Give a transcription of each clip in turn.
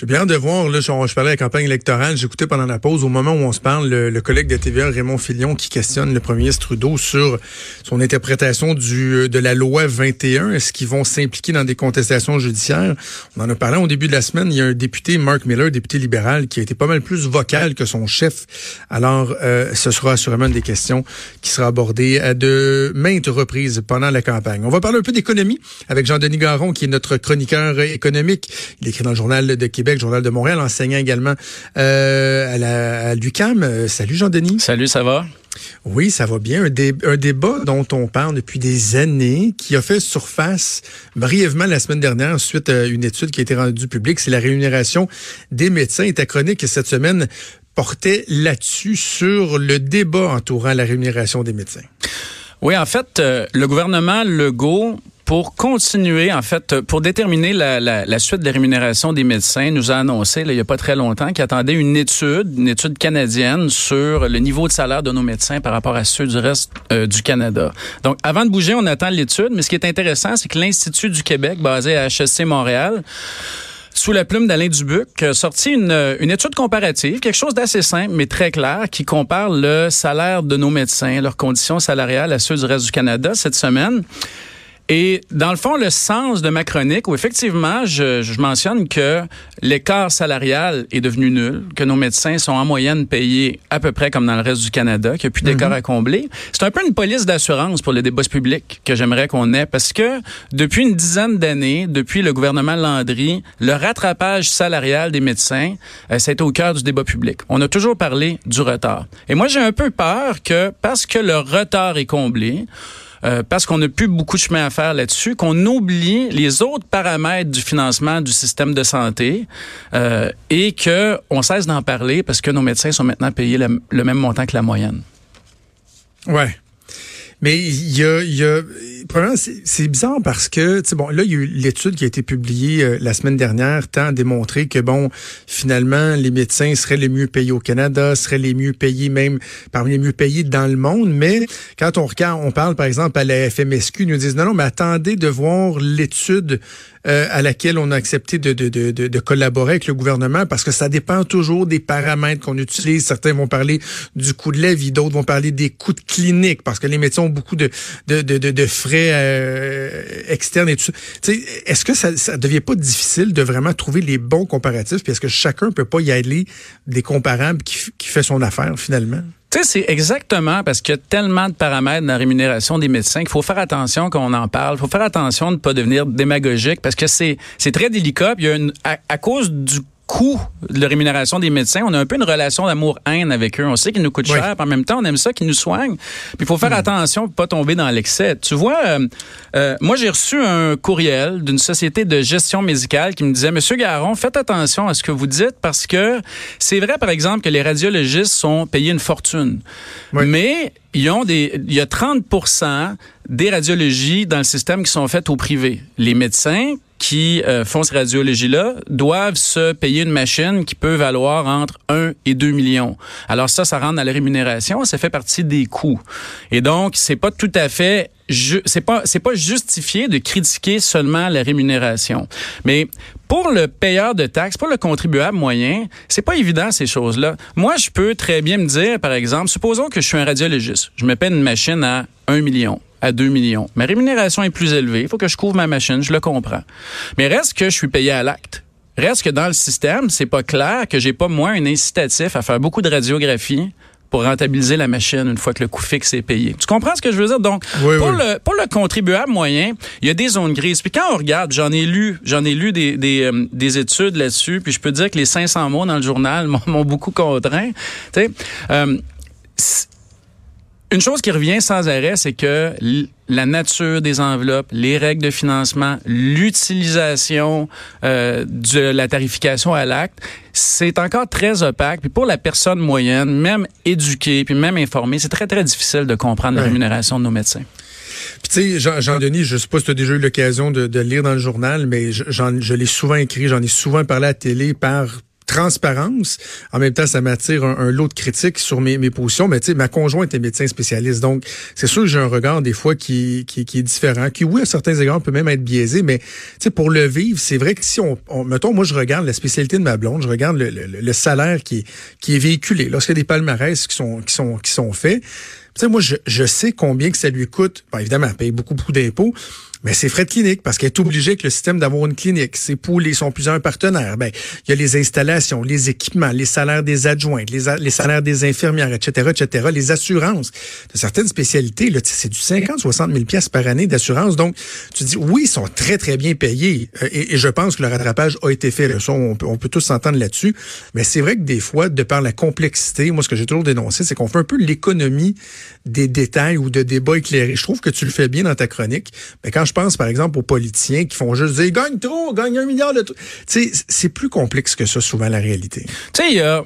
J'ai bien hâte de voir, là, je, parlais de la campagne électorale, j'écoutais pendant la pause, au moment où on se parle, le, collègue de TVA, Raymond Filion, qui questionne le premier ministre Trudeau sur son interprétation du, de la loi 21. Est-ce qu'ils vont s'impliquer dans des contestations judiciaires? On en a parlé au début de la semaine. Il y a un député, Mark Miller, député libéral, qui a été pas mal plus vocal que son chef. Alors, euh, ce sera assurément des questions qui sera abordées à de maintes reprises pendant la campagne. On va parler un peu d'économie avec Jean-Denis Garon, qui est notre chroniqueur économique. Il écrit dans le Journal de Québec Journal de Montréal, enseignant également euh, à, la, l'UCAM. Euh, salut Jean-Denis. Salut, ça va? Oui, ça va bien. Un, débat dont on parle depuis des années, qui a fait surface brièvement la semaine dernière suite à une étude qui a été rendue publique, c'est la rémunération des médecins. Et ta chronique cette semaine portait là-dessus sur le débat entourant la rémunération des médecins. Oui, en fait, euh, le gouvernement Legault pour continuer, en fait, pour déterminer la, suite des rémunérations des médecins, nous a annoncé, il n'y a pas très longtemps, qu'il attendait une étude, une étude canadienne sur le niveau de salaire de nos médecins par rapport à ceux du reste euh, du Canada. Donc, avant de bouger, on attend l'étude, mais ce qui est intéressant, c'est que l'Institut du Québec, basé à HSC Montréal, sous la plume d'Alain Dubuc, sorti une étude comparative, quelque chose d'assez simple, mais très clair, qui compare le salaire de nos médecins, leurs conditions salariales à ceux du reste du Canada cette semaine. Et dans le fond, le sens de ma chronique, où effectivement, je, je mentionne que l'écart salarial est devenu nul, que nos médecins sont en moyenne payés à peu près comme dans le reste du Canada, qu'il n'y a plus d'écart mhm. à combler. C'est un peu une police d'assurance pour les débats publics que j'aimerais qu'on ait, parce que depuis une dizaine d'années, depuis le gouvernement Landry, le rattrapage salarial des médecins, euh, c'est au cœur du débat public. On a toujours parlé du retard. Et moi, j'ai un peu peur que parce que le retard est comblé, euh, parce qu'on n'a plus beaucoup de chemin à faire là-dessus, qu'on oublie les autres paramètres du financement du système de santé euh, et que on cesse d'en parler parce que nos médecins sont maintenant payés le, même montant que la moyenne. Ouais. Mais il y a, y a c'est bizarre parce que, bon, là, il y a eu l'étude qui a été publiée euh, la semaine dernière, tend à démontrer que, bon, finalement, les médecins seraient les mieux payés au Canada, seraient les mieux payés même parmi les mieux payés dans le monde. Mais quand on regarde, on parle, par exemple, à la FMSQ, ils nous disent, non, non, mais attendez de voir l'étude euh, à laquelle on a accepté de, de, de, de, collaborer avec le gouvernement parce que ça dépend toujours des paramètres qu'on utilise. Certains vont parler du coût de la vie, d'autres vont parler des coûts de clinique parce que les médecins ont beaucoup de, de, de, de frais euh, externes et tout ça. Est-ce que ça ne devient pas difficile de vraiment trouver les bons comparatifs? Puis est-ce que chacun peut pas y aller des comparables qui, qui fait son affaire finalement? Tu sais, c'est exactement parce qu'il y a tellement de paramètres dans la rémunération des médecins qu'il faut faire attention quand on en parle. Il faut faire attention de ne pas devenir démagogique parce que c'est très délicat. Il y a une, à cause du coût de la rémunération des médecins, on a un peu une relation d'amour-haine avec eux. On sait qu'ils nous coûtent cher, en même temps, on aime ça qu'ils nous soignent. Puis il faut faire hmm. attention pour pas tomber dans l'excès. Tu vois, euh, euh, moi, j'ai reçu un courriel d'une société de gestion médicale qui me disait, Monsieur Garon, faites attention à ce que vous dites parce que c'est vrai, par exemple, que les radiologistes sont payés une fortune. Mais ils ont des, il y a 30% des radiologies dans le système qui sont faites au privé. Les médecins qui euh, font ces radiologies-là doivent se payer une machine qui peut valoir entre 1 et 2 millions. Alors ça, ça rentre dans la rémunération, ça fait partie des coûts. Et donc, c'est pas tout à fait c'est pas c'est pas justifié de critiquer seulement la rémunération. Mais pour le payeur de taxes, pour le contribuable moyen, c'est pas évident ces choses-là. Moi, je peux très bien me dire, par exemple, supposons que je suis un radiologiste, je me paie une machine à 1 million à 2 millions. Ma rémunération est plus élevée. Il faut que je couvre ma machine, je le comprends. Mais reste que je suis payé à l'acte. Reste que dans le système, c'est pas clair que j'ai pas moins un incitatif à faire beaucoup de radiographie pour rentabiliser la machine une fois que le coût fixe est payé. Tu comprends ce que je veux dire? Donc, pour, Le, pour le contribuable moyen, il y a des zones grises. Puis quand on regarde, j'en ai lu, j'en ai lu des, des, euh, des études là-dessus, puis je peux dire que les 500 mots dans le journal m'ont beaucoup contraint. Tu sais, euh, une chose qui revient sans arrêt, c'est que la nature des enveloppes, les règles de financement, l'utilisation euh, de la tarification à l'acte, c'est encore très opaque. Puis pour la personne moyenne, même éduquée, puis même informée, c'est très, très difficile de comprendre la rémunération de nos médecins. Puis tu sais, Jean-Denis, je sais pas si tu as déjà eu l'occasion de, lire dans le journal, mais je, je l'ai souvent écrit, j'en ai souvent parlé à la télé par transparence. En même temps, ça m'attire un, lot de critiques sur mes, mes positions. Mais tu sais, ma conjointe est médecin spécialiste, donc c'est sûr que j'ai un regard des fois qui, qui, qui, est différent, qui oui à certains égards peut même être biaisé, mais tu sais pour le vivre, c'est vrai que si on, mettons, moi je regarde la spécialité de ma blonde, je regarde le, le, salaire qui, qui est véhiculé. Lorsqu'il y a des palmarès qui sont qui sont qui sont faits, tu sais moi je, je sais combien que ça lui coûte. Bon, évidemment, elle paye beaucoup beaucoup d'impôts, mais c'est frais de clinique parce qu'elle est obligée avec le système d'avoir une clinique. C'est pour les sont plusieurs partenaires. Ben, il y a les installations, les équipements, les salaires des adjoints, les, salaires des infirmières, etc., etc., les assurances. De certaines spécialités, là, c'est du 50, 60 000 pièces par année d'assurance. Donc, tu dis, oui, ils sont très, très bien payés. Euh, et, je pense que le rattrapage a été fait. On, peut, on peut tous s'entendre là-dessus. Mais c'est vrai que des fois, de par la complexité, moi, ce que j'ai toujours dénoncé, c'est qu'on fait un peu l'économie des détails ou de débats éclairés. Je trouve que tu le fais bien dans ta chronique. Mais quand pense, par exemple, aux politiciens qui font juste dire gagne trop, gagne un milliard de sais, c'est plus complexe que ça, souvent, la réalité. Tu sais, a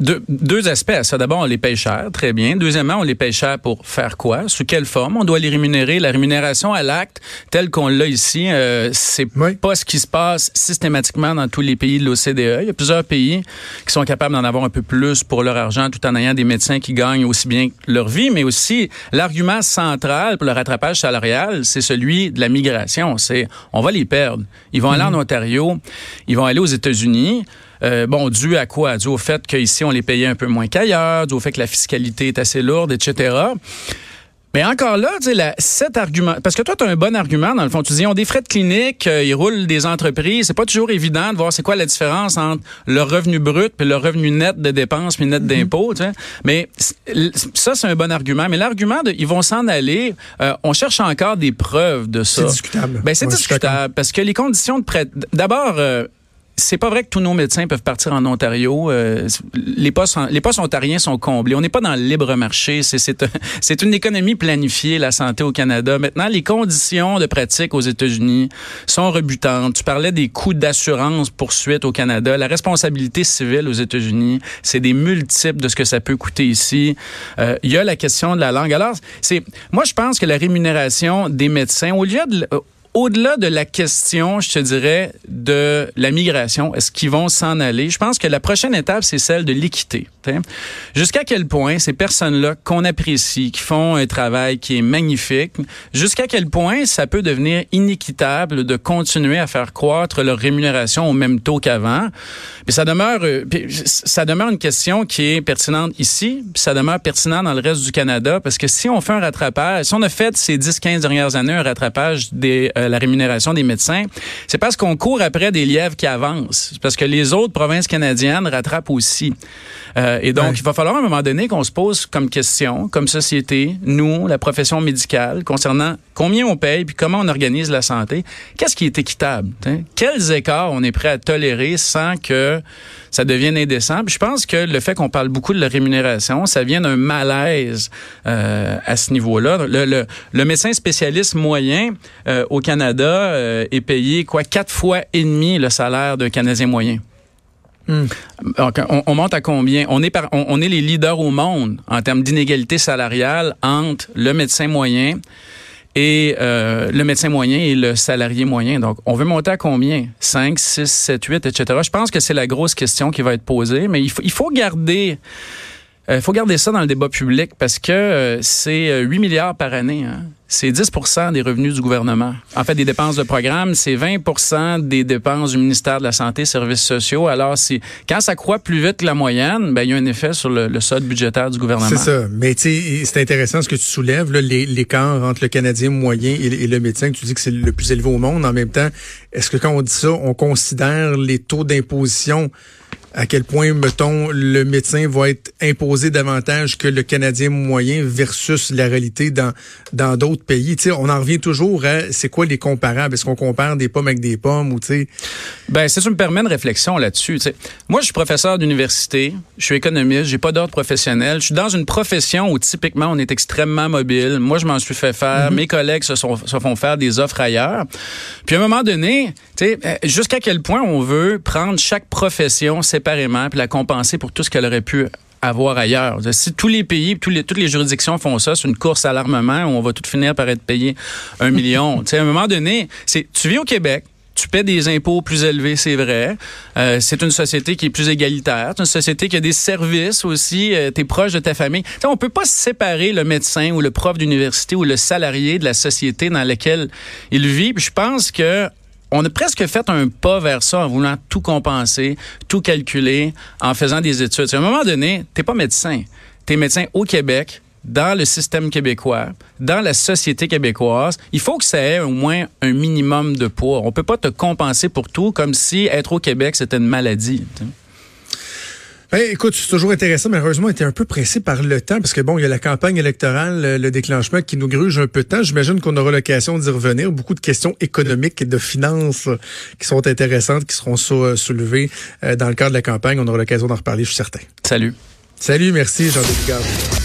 deux, aspects à ça. D'abord, on les paye cher, très bien. Deuxièmement, on les paye cher pour faire quoi? Sous quelle forme? On doit les rémunérer. La rémunération à l'acte, telle qu'on l'a ici, euh, c'est pas ce qui se passe systématiquement dans tous les pays de l'OCDE. Il y a plusieurs pays qui sont capables d'en avoir un peu plus pour leur argent tout en ayant des médecins qui gagnent aussi bien leur vie, mais aussi l'argument central pour le rattrapage salarial, c'est celui de la migration. C'est on va les perdre. Ils vont aller en mm-hmm. Ontario, ils vont aller aux États-Unis. Euh, bon, dû à quoi? Dû au fait qu'ici, on les payait un peu moins qu'ailleurs, dû au fait que la fiscalité est assez lourde, etc. Mais encore là, tu sais, cet argument, parce que toi, tu as un bon argument, dans le fond. Tu dis, ils ont des frais de clinique, euh, ils roulent des entreprises. C'est pas toujours évident de voir c'est quoi la différence entre le revenu brut et le revenu net de dépenses puis net mhm. d'impôts. Tu sais. Mais ça, c'est un bon argument. Mais l'argument de, ils vont s'en aller, euh, on cherche encore des preuves de ça. C'est discutable. Ben, c'est discutable parce que les conditions de prêt, d'abord, c'est pas vrai que tous nos médecins peuvent partir en Ontario. Euh, les postes, les postes ontariens sont comblés. On n'est pas dans le libre marché. C'est une économie planifiée, la santé au Canada. Maintenant, les conditions de pratique aux États-Unis sont rebutantes. Tu parlais des coûts d'assurance poursuite au Canada. La responsabilité civile aux États-Unis, c'est des multiples de ce que ça peut coûter ici. Euh, il y a la question de la langue. Alors, c'est, moi, je pense que la rémunération des médecins, au lieu de, au-delà de la question, je te dirais, de la migration, est-ce qu'ils vont s'en aller? Je pense que la prochaine étape, c'est celle de l'équité. Jusqu'à quel point ces personnes-là qu'on apprécie, qui font un travail qui est magnifique, jusqu'à quel point ça peut devenir inéquitable de continuer à faire croître leur rémunération au même taux qu'avant? Puis ça demeure, euh, ça demeure une question qui est pertinente ici, ça demeure pertinent dans le reste du Canada, parce que si on fait un rattrapage, si on a fait ces 10-15 dernières années un rattrapage des euh, la rémunération des médecins, c'est parce qu'on court après des lièvres qui avancent, parce que les autres provinces canadiennes rattrapent aussi. Euh, et donc, il va falloir à un moment donné qu'on se pose comme question, comme société, nous, la profession médicale, concernant combien on paye puis comment on organise la santé. Qu'est-ce qui est équitable? Quels écarts on est prêt à tolérer sans que ça devienne indécent? Puis je pense que le fait qu'on parle beaucoup de la rémunération, ça vient d'un malaise euh, à ce niveau-là. Le, le, le, médecin spécialiste moyen euh, au Canada euh, est payé quoi quatre fois et demi le salaire d'un Canadien moyen. Hmm. On, monte à combien? On est, on, est les leaders au monde en termes d'inégalité salariale entre le médecin moyen et euh, le médecin moyen et le salarié moyen. Donc, on veut monter à combien? 5, 6, 7, 8, etc. Je pense que c'est la grosse question qui va être posée, mais il faut, il faut garder... Il euh, faut garder ça dans le débat public parce que euh, c'est 8 milliards par année. Hein c'est 10% des revenus du gouvernement. En fait, des dépenses de programme, c'est 20% des dépenses du ministère de la Santé et Services sociaux. Alors, si, quand ça croît plus vite que la moyenne, ben, il y a un effet sur le, solde budgétaire du gouvernement. C'est ça. Mais c'est intéressant ce que tu soulèves, l'écart entre le Canadien moyen et, le médecin, tu dis que c'est le plus élevé au monde. En même temps, est-ce que quand on dit ça, on considère les taux d'imposition à quel point, mettons, le médecin va être imposé davantage que le Canadien moyen versus la réalité dans dans d'autres pays? Tu sais, on en revient toujours à c'est quoi les comparables? Est-ce qu'on compare des pommes avec des pommes ou tu sais? Ben, ça, me permet une réflexion là-dessus. Moi, je suis professeur d'université, je suis économiste, j'ai pas d'ordre professionnel. Je suis dans une profession où typiquement on est extrêmement mobile. Moi, je m'en suis fait faire. Mm-hmm. Mes collègues se, sont, se font faire des offres ailleurs. Puis à un moment donné, tu sais, euh, jusqu'à quel point on veut prendre chaque profession séparément puis la compenser pour tout ce qu'elle aurait pu avoir ailleurs? Si tous les pays, tous les, toutes les juridictions font ça, c'est une course à l'armement où on va tout finir par être payé un million. tu sais, à un moment donné, c'est, tu vis au Québec, tu paies des impôts plus élevés, c'est vrai. Euh, c'est une société qui est plus égalitaire. C'est une société qui a des services aussi. Euh, tu es proche de ta famille. T'sais, on peut pas séparer le médecin ou le prof d'université ou le salarié de la société dans laquelle il vit. Puis je pense que on a presque fait un pas vers ça en voulant tout compenser, tout calculer, en faisant des études. À un moment donné, t'es pas médecin. T'es médecin au Québec, dans le système québécois, dans la société québécoise, il faut que ça ait au moins un minimum de poids. On peut pas te compenser pour tout comme si être au Québec, c'était une maladie. Ben, écoute, c'est toujours intéressant, mais heureusement, on était un peu pressé par le temps, parce que bon, il y a la campagne électorale, le déclenchement qui nous gruge un peu de temps. J'imagine qu'on aura l'occasion d'y revenir. Beaucoup de questions économiques et de finances qui sont intéressantes, qui seront soulevées euh, dans le cadre de la campagne. On aura l'occasion d'en reparler, je suis certain. Salut. Salut, merci, Jean-Denis